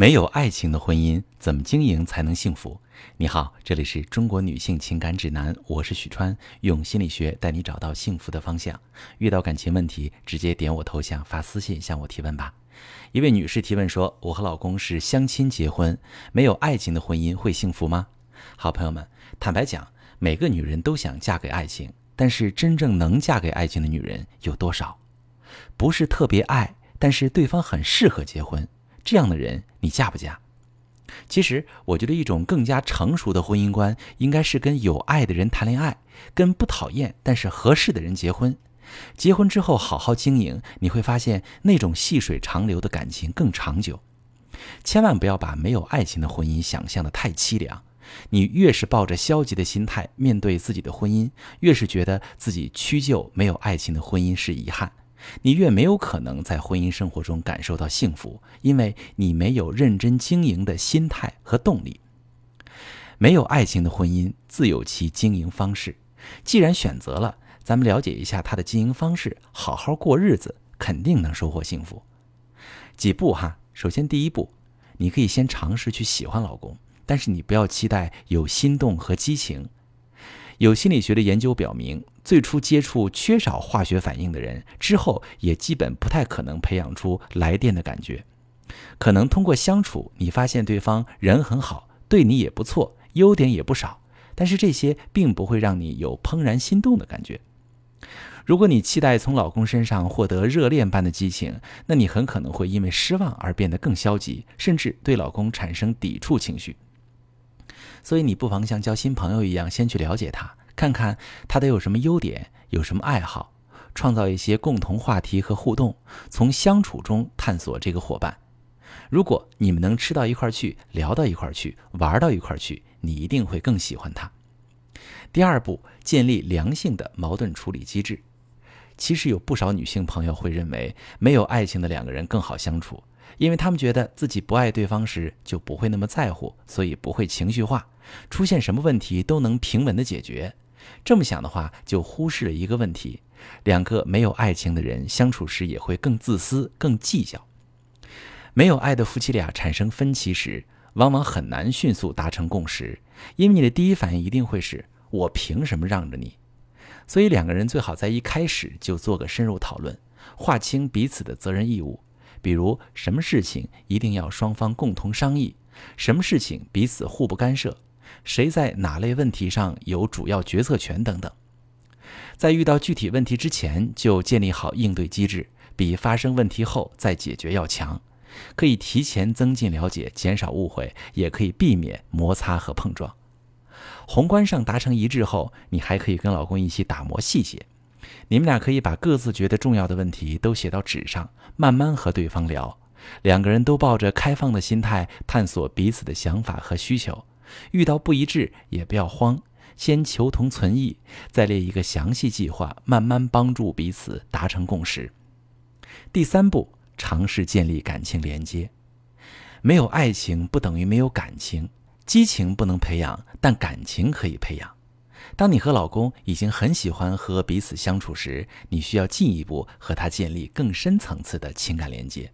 没有爱情的婚姻怎么经营才能幸福？你好，这里是中国女性情感指南，我是许川，用心理学带你找到幸福的方向。遇到感情问题，直接点我头像发私信向我提问吧。一位女士提问说：“我和老公是相亲结婚，没有爱情的婚姻会幸福吗？”好朋友们，坦白讲，每个女人都想嫁给爱情，但是真正能嫁给爱情的女人有多少？不是特别爱，但是对方很适合结婚。这样的人，你嫁不嫁？其实，我觉得一种更加成熟的婚姻观，应该是跟有爱的人谈恋爱，跟不讨厌但是合适的人结婚。结婚之后好好经营，你会发现那种细水长流的感情更长久。千万不要把没有爱情的婚姻想象的太凄凉。你越是抱着消极的心态面对自己的婚姻，越是觉得自己屈就没有爱情的婚姻是遗憾。你越没有可能在婚姻生活中感受到幸福，因为你没有认真经营的心态和动力。没有爱情的婚姻自有其经营方式，既然选择了，咱们了解一下它的经营方式，好好过日子，肯定能收获幸福。几步哈，首先第一步，你可以先尝试去喜欢老公，但是你不要期待有心动和激情。有心理学的研究表明，最初接触缺少化学反应的人，之后也基本不太可能培养出来电的感觉。可能通过相处，你发现对方人很好，对你也不错，优点也不少，但是这些并不会让你有怦然心动的感觉。如果你期待从老公身上获得热恋般的激情，那你很可能会因为失望而变得更消极，甚至对老公产生抵触情绪。所以你不妨像交新朋友一样，先去了解他，看看他都有什么优点，有什么爱好，创造一些共同话题和互动，从相处中探索这个伙伴。如果你们能吃到一块去，聊到一块去，玩到一块去，你一定会更喜欢他。第二步，建立良性的矛盾处理机制。其实有不少女性朋友会认为，没有爱情的两个人更好相处。因为他们觉得自己不爱对方时就不会那么在乎，所以不会情绪化，出现什么问题都能平稳的解决。这么想的话，就忽视了一个问题：两个没有爱情的人相处时也会更自私、更计较。没有爱的夫妻俩产生分歧时，往往很难迅速达成共识，因为你的第一反应一定会是“我凭什么让着你”。所以两个人最好在一开始就做个深入讨论，划清彼此的责任义务。比如，什么事情一定要双方共同商议？什么事情彼此互不干涉？谁在哪类问题上有主要决策权？等等。在遇到具体问题之前就建立好应对机制，比发生问题后再解决要强。可以提前增进了解，减少误会，也可以避免摩擦和碰撞。宏观上达成一致后，你还可以跟老公一起打磨细节。你们俩可以把各自觉得重要的问题都写到纸上，慢慢和对方聊。两个人都抱着开放的心态，探索彼此的想法和需求。遇到不一致也不要慌，先求同存异，再列一个详细计划，慢慢帮助彼此达成共识。第三步，尝试建立感情连接。没有爱情不等于没有感情，激情不能培养，但感情可以培养。当你和老公已经很喜欢和彼此相处时，你需要进一步和他建立更深层次的情感连接。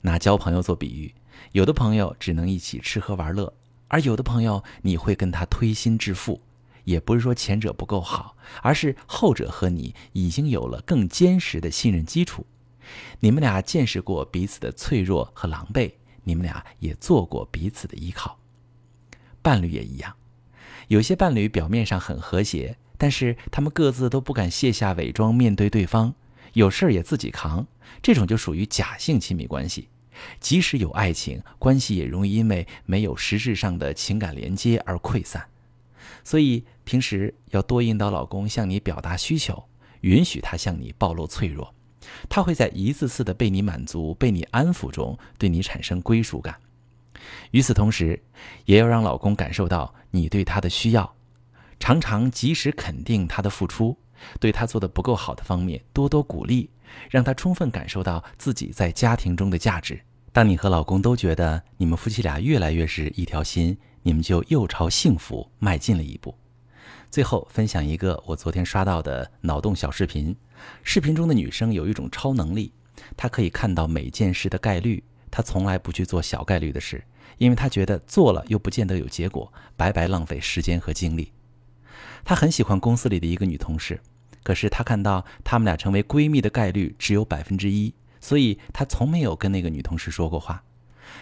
拿交朋友做比喻，有的朋友只能一起吃喝玩乐，而有的朋友你会跟他推心置腹。也不是说前者不够好，而是后者和你已经有了更坚实的信任基础。你们俩见识过彼此的脆弱和狼狈，你们俩也做过彼此的依靠。伴侣也一样。有些伴侣表面上很和谐，但是他们各自都不敢卸下伪装面对对方，有事儿也自己扛，这种就属于假性亲密关系。即使有爱情，关系也容易因为没有实质上的情感连接而溃散。所以平时要多引导老公向你表达需求，允许他向你暴露脆弱，他会在一次次的被你满足、被你安抚中对你产生归属感。与此同时，也要让老公感受到你对他的需要，常常及时肯定他的付出，对他做的不够好的方面多多鼓励，让他充分感受到自己在家庭中的价值。当你和老公都觉得你们夫妻俩越来越是一条心，你们就又朝幸福迈进了一步。最后分享一个我昨天刷到的脑洞小视频，视频中的女生有一种超能力，她可以看到每件事的概率。她从来不去做小概率的事，因为她觉得做了又不见得有结果，白白浪费时间和精力。她很喜欢公司里的一个女同事，可是她看到他们俩成为闺蜜的概率只有百分之一，所以他从没有跟那个女同事说过话。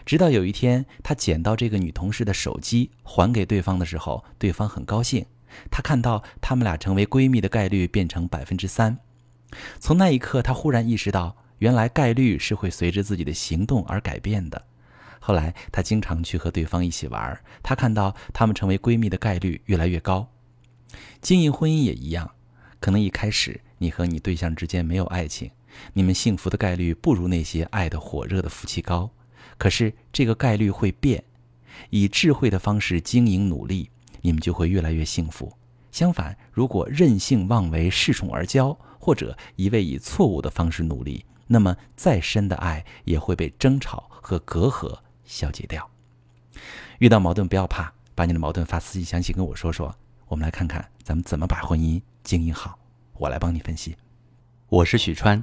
直到有一天，他捡到这个女同事的手机还给对方的时候，对方很高兴。他看到他们俩成为闺蜜的概率变成百分之三。从那一刻，他忽然意识到，原来概率是会随着自己的行动而改变的。后来，他经常去和对方一起玩，他看到他们成为闺蜜的概率越来越高。经营婚姻也一样，可能一开始你和你对象之间没有爱情，你们幸福的概率不如那些爱的火热的夫妻高。可是这个概率会变，以智慧的方式经营努力，你们就会越来越幸福。相反，如果任性妄为、恃宠而骄，或者一味以错误的方式努力，那么再深的爱也会被争吵和隔阂消解掉。遇到矛盾不要怕，把你的矛盾发私信详细跟我说说，我们来看看咱们怎么把婚姻经营好。我来帮你分析。我是许川，